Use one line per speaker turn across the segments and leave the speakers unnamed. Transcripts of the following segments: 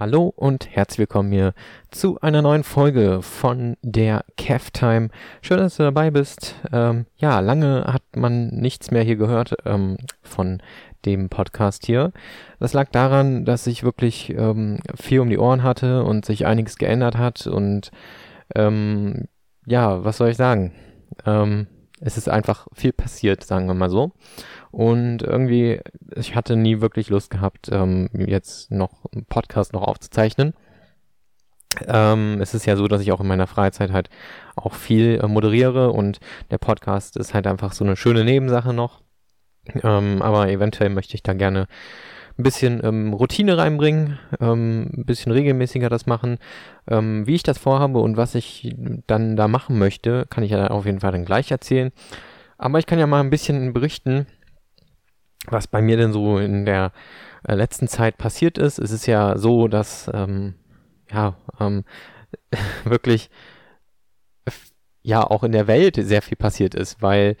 Hallo und herzlich willkommen hier zu einer neuen Folge von der Cav Time. Schön, dass du dabei bist. Ähm, ja, lange hat man nichts mehr hier gehört ähm, von dem Podcast hier. Das lag daran, dass ich wirklich ähm, viel um die Ohren hatte und sich einiges geändert hat und ähm, ja, was soll ich sagen? Ähm, es ist einfach viel passiert, sagen wir mal so. Und irgendwie, ich hatte nie wirklich Lust gehabt, ähm, jetzt noch einen Podcast noch aufzuzeichnen. Ähm, es ist ja so, dass ich auch in meiner Freizeit halt auch viel äh, moderiere und der Podcast ist halt einfach so eine schöne Nebensache noch. Ähm, aber eventuell möchte ich da gerne ein bisschen ähm, Routine reinbringen, ähm, ein bisschen regelmäßiger das machen. Ähm, wie ich das vorhabe und was ich dann da machen möchte, kann ich ja auf jeden Fall dann gleich erzählen. Aber ich kann ja mal ein bisschen berichten, was bei mir denn so in der äh, letzten Zeit passiert ist. Es ist ja so, dass ähm, ja ähm, wirklich ja auch in der Welt sehr viel passiert ist, weil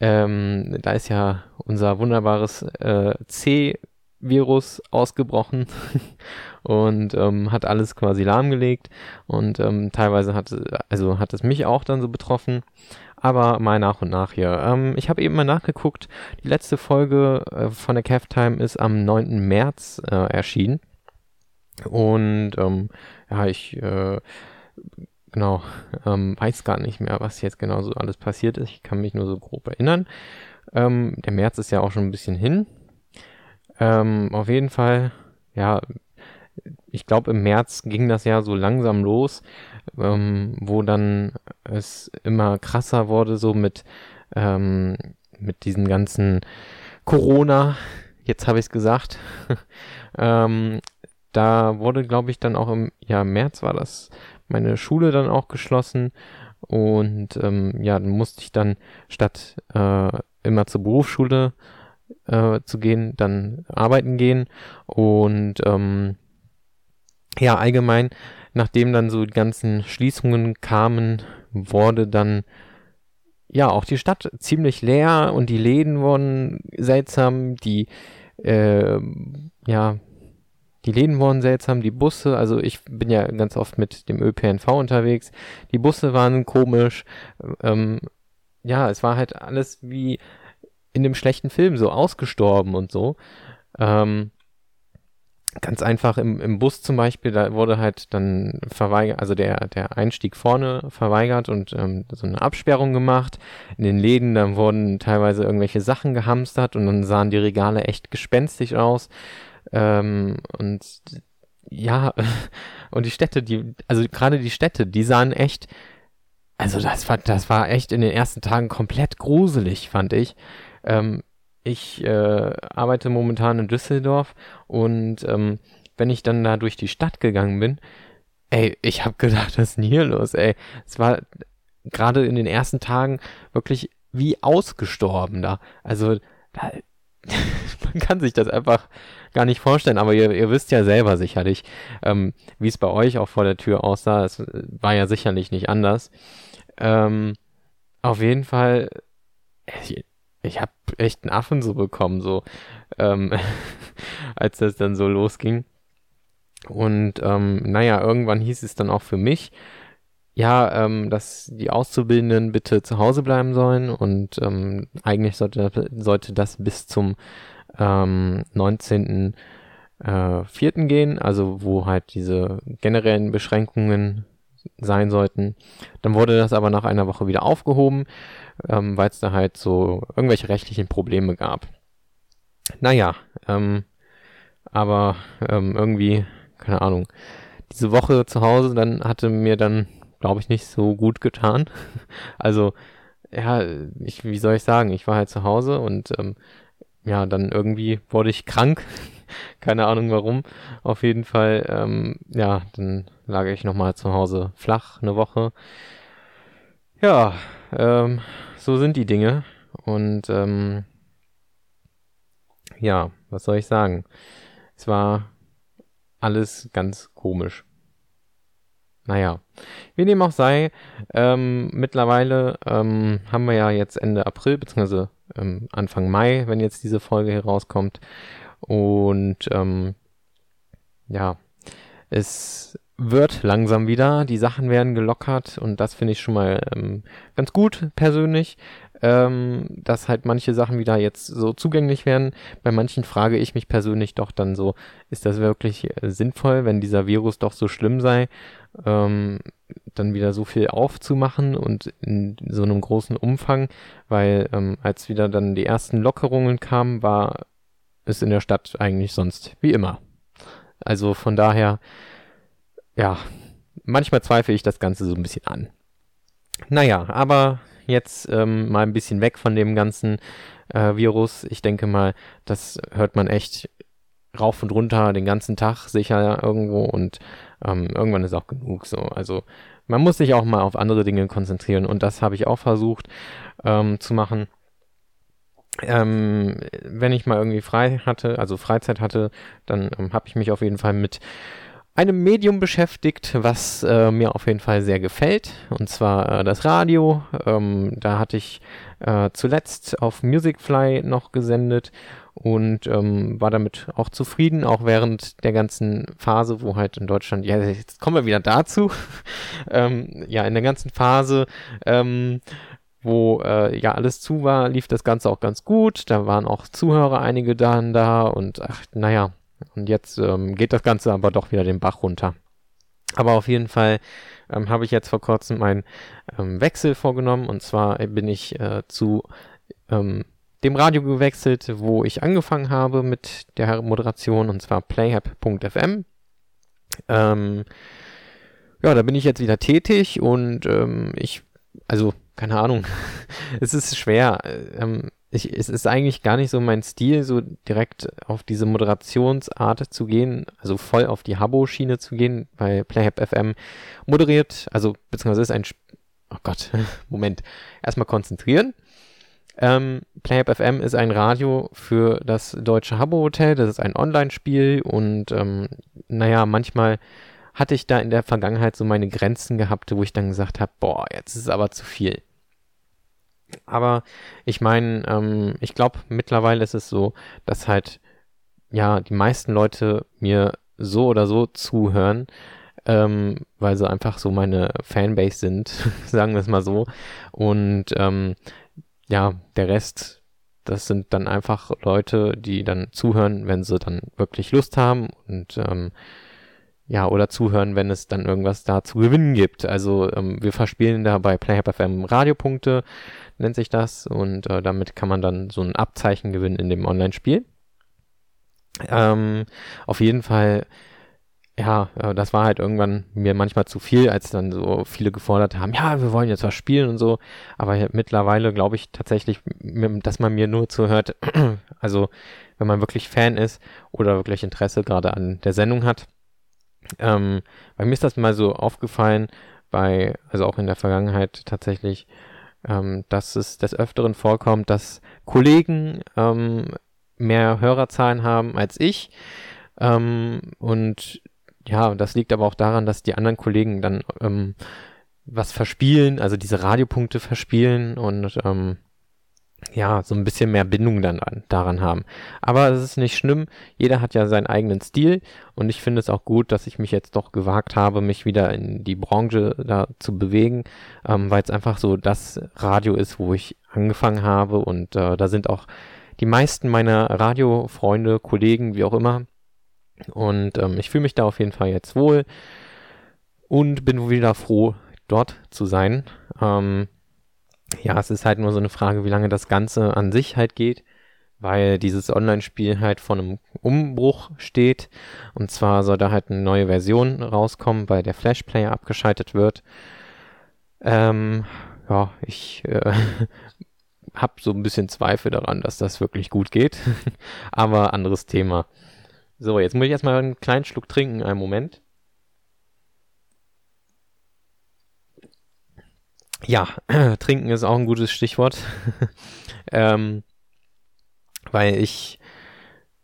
ähm, da ist ja unser wunderbares äh, C-Virus ausgebrochen und ähm, hat alles quasi lahmgelegt und ähm, teilweise hat also hat es mich auch dann so betroffen aber mal nach und nach hier. Ähm, ich habe eben mal nachgeguckt, die letzte Folge äh, von der Cav Time ist am 9. März äh, erschienen. Und ähm, ja, ich äh, genau ähm, weiß gar nicht mehr, was jetzt genau so alles passiert ist. Ich kann mich nur so grob erinnern. Ähm, der März ist ja auch schon ein bisschen hin. Ähm, auf jeden Fall, ja, ich glaube im März ging das ja so langsam los, ähm, wo dann es immer krasser wurde, so mit, ähm, mit diesen ganzen Corona, jetzt habe ich es gesagt. ähm, da wurde, glaube ich, dann auch im ja, März war das meine Schule dann auch geschlossen und ähm, ja, dann musste ich dann statt äh, immer zur Berufsschule äh, zu gehen, dann arbeiten gehen und ähm, ja, allgemein nachdem dann so die ganzen Schließungen kamen, wurde dann ja auch die Stadt ziemlich leer und die Läden wurden seltsam, die äh, ja die Läden wurden seltsam, die Busse, also ich bin ja ganz oft mit dem ÖPNV unterwegs, die Busse waren komisch, ähm, ja, es war halt alles wie in dem schlechten Film so ausgestorben und so. Ähm, ganz einfach im, im Bus zum Beispiel, da wurde halt dann verweigert, also der, der Einstieg vorne verweigert und ähm, so eine Absperrung gemacht. In den Läden, dann wurden teilweise irgendwelche Sachen gehamstert und dann sahen die Regale echt gespenstisch aus. Ähm, und ja, und die Städte, die, also gerade die Städte, die sahen echt, also das war, das war echt in den ersten Tagen komplett gruselig, fand ich. Ähm, ich äh, arbeite momentan in Düsseldorf und ähm, wenn ich dann da durch die Stadt gegangen bin, ey, ich habe gedacht, was ist hier los, ey? Es war gerade in den ersten Tagen wirklich wie ausgestorben da. Also da, man kann sich das einfach gar nicht vorstellen, aber ihr, ihr wisst ja selber sicherlich, ähm, wie es bei euch auch vor der Tür aussah. Es war ja sicherlich nicht anders. Ähm, auf jeden Fall, ich habe echt einen Affen so bekommen, so ähm, als das dann so losging. Und ähm, naja, irgendwann hieß es dann auch für mich, ja, ähm, dass die Auszubildenden bitte zu Hause bleiben sollen und ähm, eigentlich sollte, sollte das bis zum ähm, 19. Äh, vierten gehen, also wo halt diese generellen Beschränkungen sein sollten. Dann wurde das aber nach einer Woche wieder aufgehoben ähm, weil es da halt so irgendwelche rechtlichen Probleme gab. Naja, ähm, aber ähm, irgendwie, keine Ahnung, diese Woche zu Hause dann hatte mir dann, glaube ich, nicht so gut getan. also, ja, ich, wie soll ich sagen, ich war halt zu Hause und ähm, ja, dann irgendwie wurde ich krank. Keine Ahnung warum. Auf jeden Fall, ähm, ja, dann lag ich nochmal zu Hause flach eine Woche. Ja, ähm, so sind die Dinge. Und ähm, ja, was soll ich sagen? Es war alles ganz komisch. Naja, wie dem auch sei, ähm, mittlerweile ähm, haben wir ja jetzt Ende April, beziehungsweise ähm, Anfang Mai, wenn jetzt diese Folge herauskommt. Und ähm, ja, es wird langsam wieder, die Sachen werden gelockert und das finde ich schon mal ähm, ganz gut persönlich, ähm, dass halt manche Sachen wieder jetzt so zugänglich werden. Bei manchen frage ich mich persönlich doch dann so, ist das wirklich äh, sinnvoll, wenn dieser Virus doch so schlimm sei, ähm, dann wieder so viel aufzumachen und in so einem großen Umfang, weil ähm, als wieder dann die ersten Lockerungen kamen, war es in der Stadt eigentlich sonst wie immer. Also von daher ja, manchmal zweifle ich das Ganze so ein bisschen an. Naja, aber jetzt ähm, mal ein bisschen weg von dem ganzen äh, Virus. Ich denke mal, das hört man echt rauf und runter den ganzen Tag sicher irgendwo und ähm, irgendwann ist auch genug so. Also man muss sich auch mal auf andere Dinge konzentrieren und das habe ich auch versucht ähm, zu machen. Ähm, wenn ich mal irgendwie frei hatte, also Freizeit hatte, dann ähm, habe ich mich auf jeden Fall mit einem Medium beschäftigt, was äh, mir auf jeden Fall sehr gefällt, und zwar äh, das Radio. Ähm, da hatte ich äh, zuletzt auf Musicfly noch gesendet und ähm, war damit auch zufrieden, auch während der ganzen Phase, wo halt in Deutschland, ja, jetzt kommen wir wieder dazu, ähm, ja, in der ganzen Phase, ähm, wo äh, ja alles zu war, lief das Ganze auch ganz gut. Da waren auch Zuhörer einige dann da und ach, naja, und jetzt ähm, geht das Ganze aber doch wieder den Bach runter. Aber auf jeden Fall ähm, habe ich jetzt vor kurzem einen ähm, Wechsel vorgenommen. Und zwar bin ich äh, zu ähm, dem Radio gewechselt, wo ich angefangen habe mit der Moderation, und zwar playhab.fm. Ähm, ja, da bin ich jetzt wieder tätig und ähm, ich, also keine Ahnung, es ist schwer. Ähm, ich, es ist eigentlich gar nicht so mein Stil, so direkt auf diese Moderationsart zu gehen, also voll auf die Habo-Schiene zu gehen, weil Playhab FM moderiert, also beziehungsweise ist ein, Sp oh Gott, Moment, erstmal konzentrieren. Ähm, Playhab FM ist ein Radio für das deutsche Habbo-Hotel, das ist ein Online-Spiel und ähm, naja, manchmal hatte ich da in der Vergangenheit so meine Grenzen gehabt, wo ich dann gesagt habe, boah, jetzt ist es aber zu viel. Aber ich meine, ähm, ich glaube, mittlerweile ist es so, dass halt, ja, die meisten Leute mir so oder so zuhören, ähm, weil sie einfach so meine Fanbase sind, sagen wir es mal so. Und ähm, ja, der Rest, das sind dann einfach Leute, die dann zuhören, wenn sie dann wirklich Lust haben und ähm, ja, oder zuhören, wenn es dann irgendwas da zu gewinnen gibt. Also ähm, wir verspielen da bei PlayHub FM Radiopunkte nennt sich das. Und äh, damit kann man dann so ein Abzeichen gewinnen in dem Online-Spiel. Ähm, auf jeden Fall, ja, äh, das war halt irgendwann mir manchmal zu viel, als dann so viele gefordert haben, ja, wir wollen jetzt was spielen und so. Aber mittlerweile glaube ich tatsächlich, dass man mir nur zuhört, also wenn man wirklich Fan ist oder wirklich Interesse gerade an der Sendung hat. Ähm, bei mir ist das mal so aufgefallen, bei, also auch in der Vergangenheit tatsächlich, ähm, dass es des Öfteren vorkommt, dass Kollegen ähm, mehr Hörerzahlen haben als ich. Ähm, und ja, das liegt aber auch daran, dass die anderen Kollegen dann ähm, was verspielen, also diese Radiopunkte verspielen und ähm, ja, so ein bisschen mehr Bindung dann an, daran haben. Aber es ist nicht schlimm. Jeder hat ja seinen eigenen Stil und ich finde es auch gut, dass ich mich jetzt doch gewagt habe, mich wieder in die Branche da zu bewegen, ähm, weil es einfach so das Radio ist, wo ich angefangen habe und äh, da sind auch die meisten meiner Radiofreunde, Kollegen, wie auch immer. Und ähm, ich fühle mich da auf jeden Fall jetzt wohl und bin wieder froh, dort zu sein. Ähm, ja, es ist halt nur so eine Frage, wie lange das Ganze an sich halt geht, weil dieses Online-Spiel halt vor einem Umbruch steht. Und zwar soll da halt eine neue Version rauskommen, weil der Flash-Player abgeschaltet wird. Ähm, ja, ich äh, habe so ein bisschen Zweifel daran, dass das wirklich gut geht. Aber anderes Thema. So, jetzt muss ich erstmal einen kleinen Schluck trinken, einen Moment. Ja, trinken ist auch ein gutes Stichwort. ähm, weil ich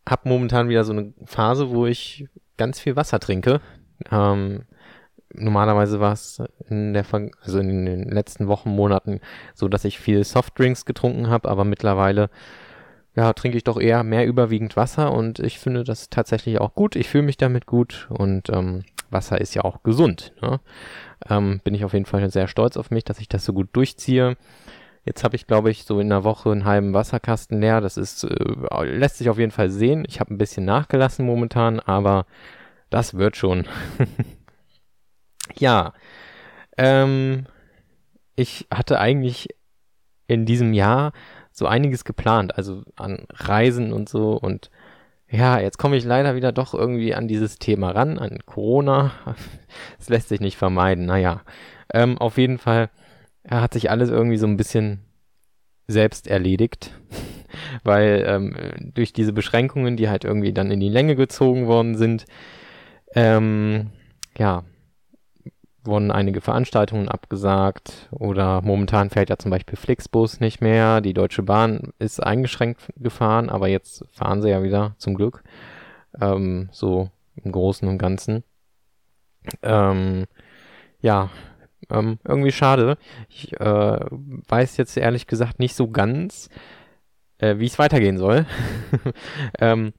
habe momentan wieder so eine Phase, wo ich ganz viel Wasser trinke. Ähm, normalerweise war es in also in den letzten Wochen, Monaten so, dass ich viel Softdrinks getrunken habe, aber mittlerweile ja, trinke ich doch eher mehr überwiegend Wasser und ich finde das tatsächlich auch gut. Ich fühle mich damit gut und ähm, Wasser ist ja auch gesund. Ne? Ähm, bin ich auf jeden Fall sehr stolz auf mich, dass ich das so gut durchziehe. Jetzt habe ich, glaube ich, so in einer Woche einen halben Wasserkasten leer. Das ist, äh, lässt sich auf jeden Fall sehen. Ich habe ein bisschen nachgelassen momentan, aber das wird schon. ja. Ähm, ich hatte eigentlich in diesem Jahr so einiges geplant, also an Reisen und so und ja, jetzt komme ich leider wieder doch irgendwie an dieses Thema ran, an Corona. Es lässt sich nicht vermeiden. Naja, ähm, auf jeden Fall hat sich alles irgendwie so ein bisschen selbst erledigt, weil ähm, durch diese Beschränkungen, die halt irgendwie dann in die Länge gezogen worden sind, ähm, ja, wurden einige Veranstaltungen abgesagt oder momentan fährt ja zum Beispiel Flixbus nicht mehr. Die Deutsche Bahn ist eingeschränkt gefahren, aber jetzt fahren sie ja wieder zum Glück. Ähm, so im Großen und Ganzen. Ähm, ja, ähm, irgendwie schade. Ich äh, weiß jetzt ehrlich gesagt nicht so ganz, äh, wie es weitergehen soll. ähm,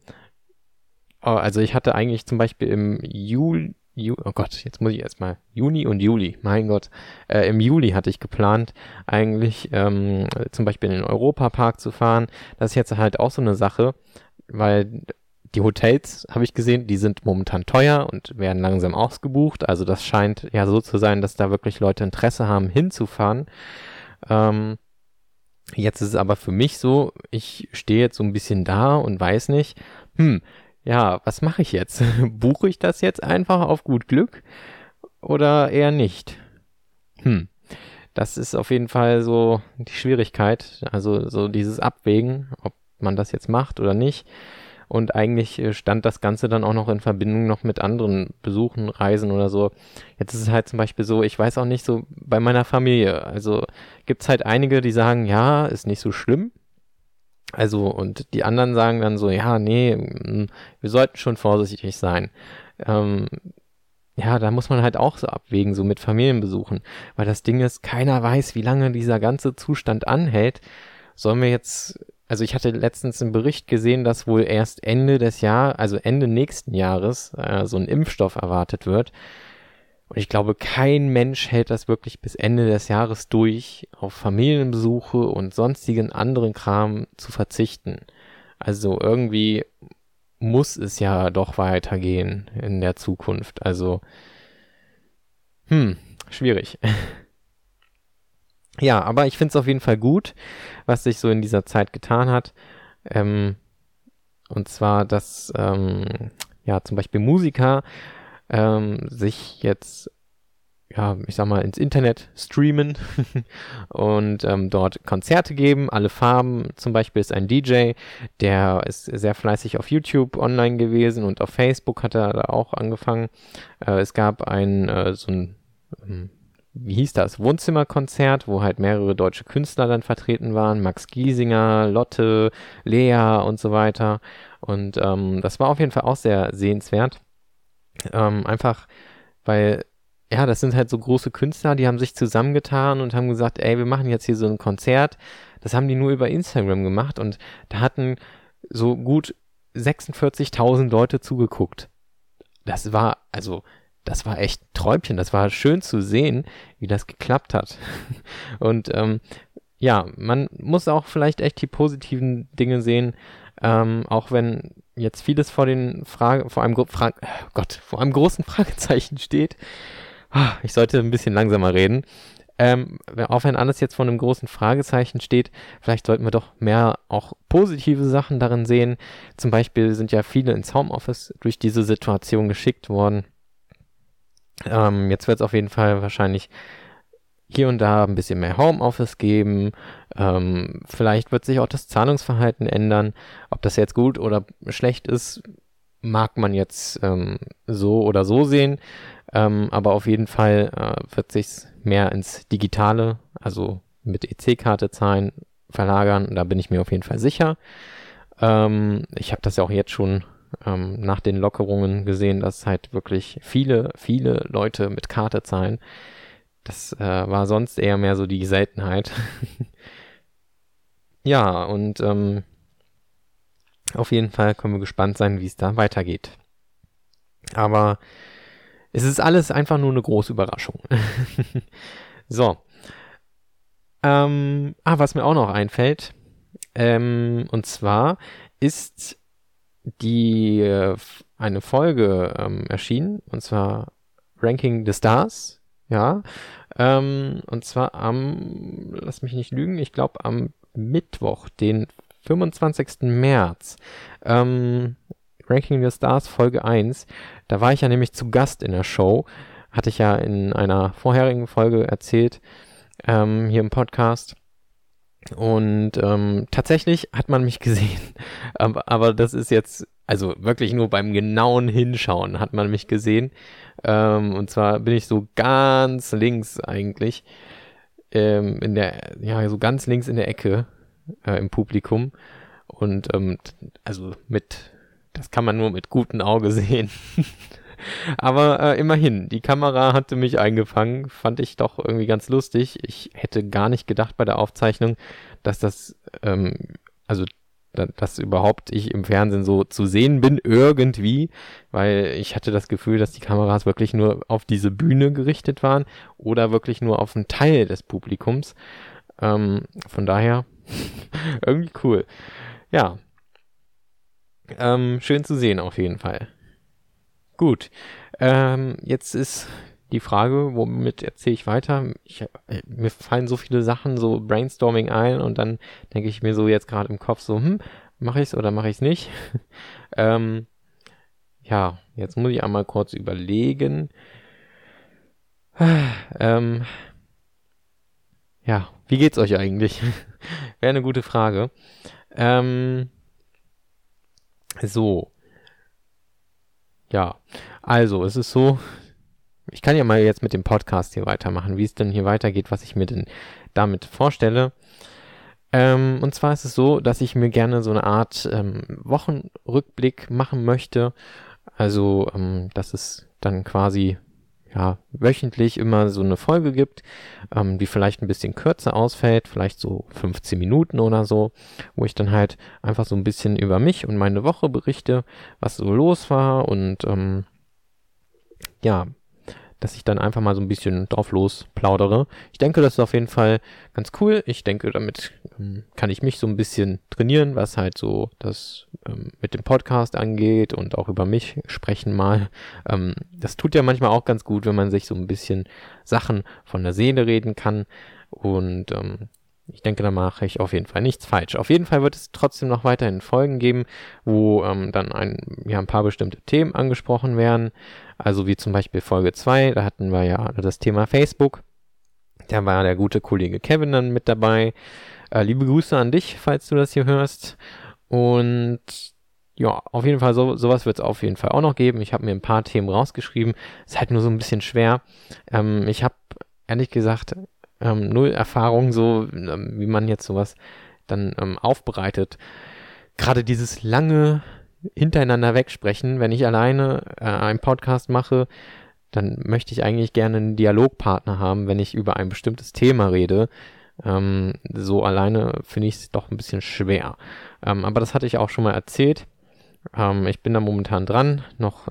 oh, also ich hatte eigentlich zum Beispiel im Juli, Ju oh Gott, jetzt muss ich erstmal, Juni und Juli, mein Gott, äh, im Juli hatte ich geplant, eigentlich ähm, zum Beispiel in den Europapark zu fahren. Das ist jetzt halt auch so eine Sache, weil die Hotels, habe ich gesehen, die sind momentan teuer und werden langsam ausgebucht. Also das scheint ja so zu sein, dass da wirklich Leute Interesse haben, hinzufahren. Ähm, jetzt ist es aber für mich so, ich stehe jetzt so ein bisschen da und weiß nicht, hm, ja, was mache ich jetzt? Buche ich das jetzt einfach auf gut Glück oder eher nicht? Hm. Das ist auf jeden Fall so die Schwierigkeit, also so dieses Abwägen, ob man das jetzt macht oder nicht. Und eigentlich äh, stand das Ganze dann auch noch in Verbindung noch mit anderen Besuchen, Reisen oder so. Jetzt ist es halt zum Beispiel so, ich weiß auch nicht so bei meiner Familie. Also gibt es halt einige, die sagen, ja, ist nicht so schlimm. Also, und die anderen sagen dann so, ja, nee, mm, wir sollten schon vorsichtig sein. Ähm, ja, da muss man halt auch so abwägen, so mit Familienbesuchen. Weil das Ding ist, keiner weiß, wie lange dieser ganze Zustand anhält. Sollen wir jetzt also ich hatte letztens einen Bericht gesehen, dass wohl erst Ende des Jahres, also Ende nächsten Jahres, äh, so ein Impfstoff erwartet wird. Und ich glaube, kein Mensch hält das wirklich bis Ende des Jahres durch, auf Familienbesuche und sonstigen anderen Kram zu verzichten. Also irgendwie muss es ja doch weitergehen in der Zukunft. Also, hm, schwierig. Ja, aber ich finde es auf jeden Fall gut, was sich so in dieser Zeit getan hat. Ähm, und zwar, dass ähm, ja zum Beispiel Musiker ähm, sich jetzt ja, ich sag mal, ins Internet streamen und ähm, dort Konzerte geben, alle Farben. Zum Beispiel ist ein DJ, der ist sehr fleißig auf YouTube online gewesen und auf Facebook hat er da auch angefangen. Äh, es gab ein äh, so ein ähm, wie hieß das, Wohnzimmerkonzert, wo halt mehrere deutsche Künstler dann vertreten waren, Max Giesinger, Lotte, Lea und so weiter. Und ähm, das war auf jeden Fall auch sehr sehenswert. Ähm, einfach, weil, ja, das sind halt so große Künstler, die haben sich zusammengetan und haben gesagt, ey, wir machen jetzt hier so ein Konzert. Das haben die nur über Instagram gemacht und da hatten so gut 46.000 Leute zugeguckt. Das war, also, das war echt ein Träumchen. Das war schön zu sehen, wie das geklappt hat. Und ähm, ja, man muss auch vielleicht echt die positiven Dinge sehen, ähm, auch wenn jetzt vieles vor den Frage, vor einem Fra Gott, vor einem großen Fragezeichen steht. Ah, ich sollte ein bisschen langsamer reden. Ähm, auch wenn alles jetzt vor einem großen Fragezeichen steht, vielleicht sollten wir doch mehr auch positive Sachen darin sehen. Zum Beispiel sind ja viele ins Homeoffice durch diese Situation geschickt worden. Ähm, jetzt wird es auf jeden Fall wahrscheinlich hier und da ein bisschen mehr Homeoffice geben. Ähm, vielleicht wird sich auch das Zahlungsverhalten ändern. Ob das jetzt gut oder schlecht ist, mag man jetzt ähm, so oder so sehen. Ähm, aber auf jeden Fall äh, wird sich mehr ins Digitale, also mit EC-Karte zahlen, verlagern. Da bin ich mir auf jeden Fall sicher. Ähm, ich habe das ja auch jetzt schon ähm, nach den Lockerungen gesehen, dass halt wirklich viele, viele Leute mit Karte zahlen. Das äh, war sonst eher mehr so die Seltenheit. ja, und ähm, Auf jeden Fall können wir gespannt sein, wie es da weitergeht. Aber es ist alles einfach nur eine große Überraschung. so. Ähm, ah, was mir auch noch einfällt, ähm, und zwar ist die äh, eine Folge ähm, erschienen, und zwar Ranking the Stars, ja, ähm, und zwar am, lass mich nicht lügen, ich glaube am Mittwoch, den 25. März. Ähm, Ranking the Stars Folge 1. Da war ich ja nämlich zu Gast in der Show. Hatte ich ja in einer vorherigen Folge erzählt, ähm, hier im Podcast. Und ähm, tatsächlich hat man mich gesehen. aber, aber das ist jetzt, also wirklich nur beim genauen Hinschauen hat man mich gesehen. Ähm, und zwar bin ich so ganz links eigentlich. Ähm, in der, ja, so ganz links in der Ecke äh, im Publikum. Und ähm, also mit, das kann man nur mit gutem Auge sehen. Aber äh, immerhin, die Kamera hatte mich eingefangen, fand ich doch irgendwie ganz lustig. Ich hätte gar nicht gedacht bei der Aufzeichnung, dass das, ähm, also dass überhaupt ich im Fernsehen so zu sehen bin, irgendwie, weil ich hatte das Gefühl, dass die Kameras wirklich nur auf diese Bühne gerichtet waren oder wirklich nur auf einen Teil des Publikums. Ähm, von daher irgendwie cool. Ja. Ähm, schön zu sehen auf jeden Fall. Gut. Ähm, jetzt ist die Frage, womit erzähle ich weiter? Ich, äh, mir fallen so viele Sachen, so Brainstorming ein und dann denke ich mir so jetzt gerade im Kopf so, hm, mache ich es oder mache ich es nicht? ähm, ja, jetzt muss ich einmal kurz überlegen. ähm, ja, wie geht's euch eigentlich? Wäre eine gute Frage. Ähm, so. Ja, also es ist so, ich kann ja mal jetzt mit dem Podcast hier weitermachen, wie es denn hier weitergeht, was ich mir denn damit vorstelle. Ähm, und zwar ist es so, dass ich mir gerne so eine Art ähm, Wochenrückblick machen möchte. Also, ähm, dass es dann quasi ja, wöchentlich immer so eine Folge gibt, ähm, die vielleicht ein bisschen kürzer ausfällt, vielleicht so 15 Minuten oder so, wo ich dann halt einfach so ein bisschen über mich und meine Woche berichte, was so los war und ähm, ja, dass ich dann einfach mal so ein bisschen drauf los plaudere. Ich denke, das ist auf jeden Fall ganz cool. Ich denke, damit ähm, kann ich mich so ein bisschen trainieren, was halt so das ähm, mit dem Podcast angeht und auch über mich sprechen mal. Ähm, das tut ja manchmal auch ganz gut, wenn man sich so ein bisschen Sachen von der Seele reden kann. Und ähm, ich denke, da mache ich auf jeden Fall nichts falsch. Auf jeden Fall wird es trotzdem noch weiterhin Folgen geben, wo ähm, dann ein, ja, ein paar bestimmte Themen angesprochen werden. Also wie zum Beispiel Folge 2, da hatten wir ja das Thema Facebook. Da war der gute Kollege Kevin dann mit dabei. Äh, liebe Grüße an dich, falls du das hier hörst. Und ja, auf jeden Fall, so, sowas wird es auf jeden Fall auch noch geben. Ich habe mir ein paar Themen rausgeschrieben. Ist halt nur so ein bisschen schwer. Ähm, ich habe ehrlich gesagt ähm, null Erfahrung, so ähm, wie man jetzt sowas dann ähm, aufbereitet. Gerade dieses lange hintereinander wegsprechen, wenn ich alleine äh, einen Podcast mache, dann möchte ich eigentlich gerne einen Dialogpartner haben, wenn ich über ein bestimmtes Thema rede. Ähm, so alleine finde ich es doch ein bisschen schwer. Ähm, aber das hatte ich auch schon mal erzählt. Ähm, ich bin da momentan dran, noch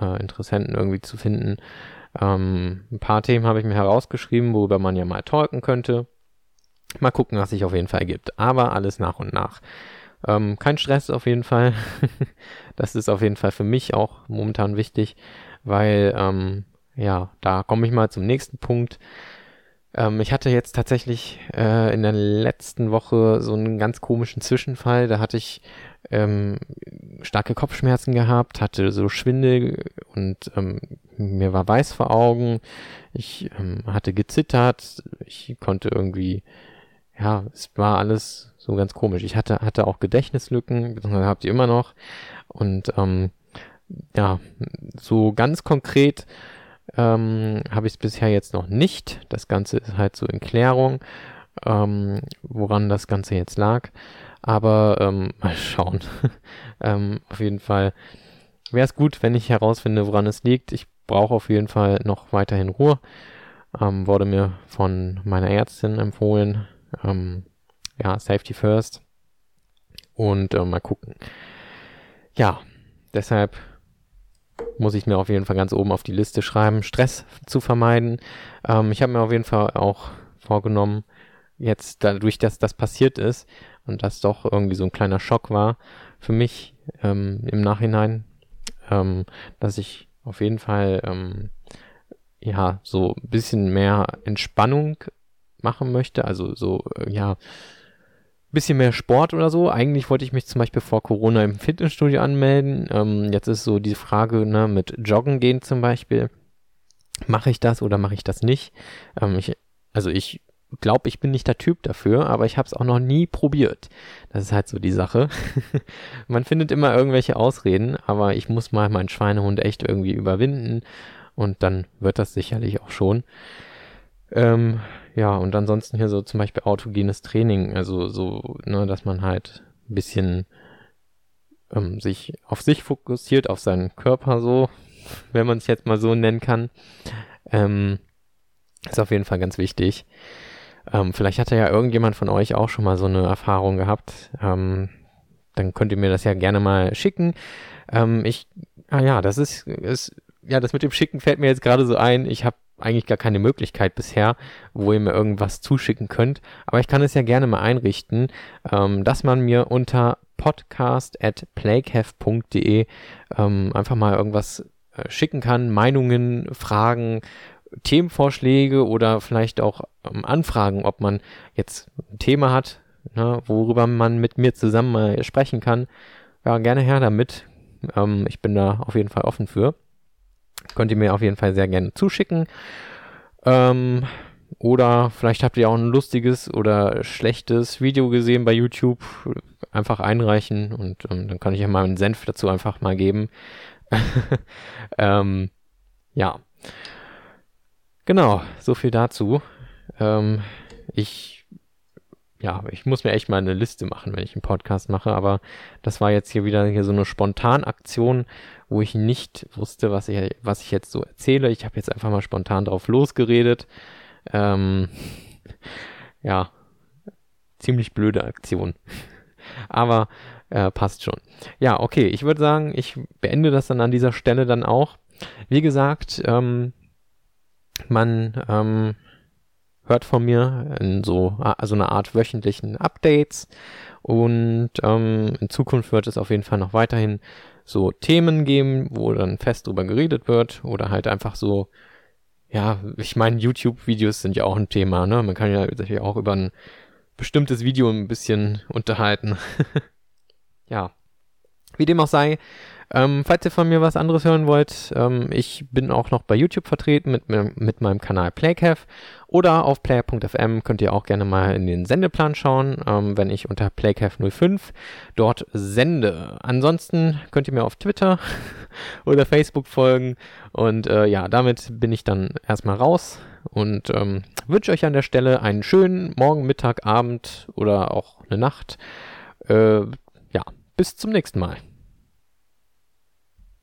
äh, Interessenten irgendwie zu finden, ähm, ein paar Themen habe ich mir herausgeschrieben, worüber man ja mal talken könnte. Mal gucken, was sich auf jeden Fall ergibt. Aber alles nach und nach. Ähm, kein Stress auf jeden Fall. das ist auf jeden Fall für mich auch momentan wichtig, weil, ähm, ja, da komme ich mal zum nächsten Punkt. Ähm, ich hatte jetzt tatsächlich äh, in der letzten Woche so einen ganz komischen Zwischenfall. Da hatte ich ähm, starke Kopfschmerzen gehabt, hatte so Schwindel und ähm, mir war weiß vor Augen. Ich ähm, hatte gezittert. Ich konnte irgendwie, ja, es war alles so ganz komisch. Ich hatte, hatte auch Gedächtnislücken, beziehungsweise habt ihr immer noch. Und ähm, ja, so ganz konkret ähm, habe ich es bisher jetzt noch nicht. Das Ganze ist halt so in Klärung, ähm, woran das Ganze jetzt lag. Aber ähm, mal schauen. ähm, auf jeden Fall wäre es gut, wenn ich herausfinde, woran es liegt. Ich brauche auf jeden Fall noch weiterhin Ruhe. Ähm, wurde mir von meiner Ärztin empfohlen. Ähm, ja, Safety First. Und äh, mal gucken. ja, deshalb muss ich mir auf jeden Fall ganz oben auf die Liste schreiben, Stress zu vermeiden. Ähm, ich habe mir auf jeden Fall auch vorgenommen, jetzt dadurch, dass das passiert ist und das doch irgendwie so ein kleiner Schock war für mich ähm, im Nachhinein, ähm, dass ich auf jeden Fall ähm, ja so ein bisschen mehr Entspannung machen möchte, also so äh, ja bisschen mehr Sport oder so. Eigentlich wollte ich mich zum Beispiel vor Corona im Fitnessstudio anmelden. Ähm, jetzt ist so die Frage ne, mit Joggen gehen zum Beispiel. Mache ich das oder mache ich das nicht? Ähm, ich, also ich glaube, ich bin nicht der Typ dafür, aber ich habe es auch noch nie probiert. Das ist halt so die Sache. Man findet immer irgendwelche Ausreden, aber ich muss mal meinen Schweinehund echt irgendwie überwinden und dann wird das sicherlich auch schon. Ähm, ja, und ansonsten hier so zum Beispiel autogenes Training, also so, ne, dass man halt ein bisschen ähm, sich auf sich fokussiert, auf seinen Körper so, wenn man es jetzt mal so nennen kann. Ähm, ist auf jeden Fall ganz wichtig. Ähm, vielleicht hatte ja irgendjemand von euch auch schon mal so eine Erfahrung gehabt. Ähm, dann könnt ihr mir das ja gerne mal schicken. Ähm, ich, ah ja, das ist, ist, ja, das mit dem Schicken fällt mir jetzt gerade so ein. Ich habe eigentlich gar keine Möglichkeit bisher, wo ihr mir irgendwas zuschicken könnt. Aber ich kann es ja gerne mal einrichten, ähm, dass man mir unter podcast ähm, einfach mal irgendwas äh, schicken kann, Meinungen, Fragen, Themenvorschläge oder vielleicht auch ähm, Anfragen, ob man jetzt ein Thema hat, ne, worüber man mit mir zusammen mal sprechen kann. Ja, gerne her damit. Ähm, ich bin da auf jeden Fall offen für. Könnt ihr mir auf jeden Fall sehr gerne zuschicken. Ähm, oder vielleicht habt ihr auch ein lustiges oder schlechtes Video gesehen bei YouTube. Einfach einreichen und ähm, dann kann ich ja mal einen Senf dazu einfach mal geben. ähm, ja. Genau, so viel dazu. Ähm, ich, ja, ich muss mir echt mal eine Liste machen, wenn ich einen Podcast mache, aber das war jetzt hier wieder hier so eine Spontanaktion, wo ich nicht wusste, was ich, was ich jetzt so erzähle. Ich habe jetzt einfach mal spontan drauf losgeredet. Ähm, ja, ziemlich blöde Aktion. aber äh, passt schon. Ja, okay, ich würde sagen, ich beende das dann an dieser Stelle dann auch. Wie gesagt, ähm, man ähm, hört von mir in so also eine Art wöchentlichen Updates und ähm, in Zukunft wird es auf jeden Fall noch weiterhin so Themen geben, wo dann fest drüber geredet wird oder halt einfach so ja, ich meine, YouTube-Videos sind ja auch ein Thema, ne? Man kann ja sich auch über ein bestimmtes Video ein bisschen unterhalten. ja. Wie dem auch sei, ähm, falls ihr von mir was anderes hören wollt, ähm, ich bin auch noch bei YouTube vertreten mit, mit meinem Kanal Playcaf oder auf player.fm könnt ihr auch gerne mal in den Sendeplan schauen, ähm, wenn ich unter Playcaf05 dort sende. Ansonsten könnt ihr mir auf Twitter oder Facebook folgen und äh, ja, damit bin ich dann erstmal raus und ähm, wünsche euch an der Stelle einen schönen Morgen, Mittag, Abend oder auch eine Nacht. Äh, ja, bis zum nächsten Mal.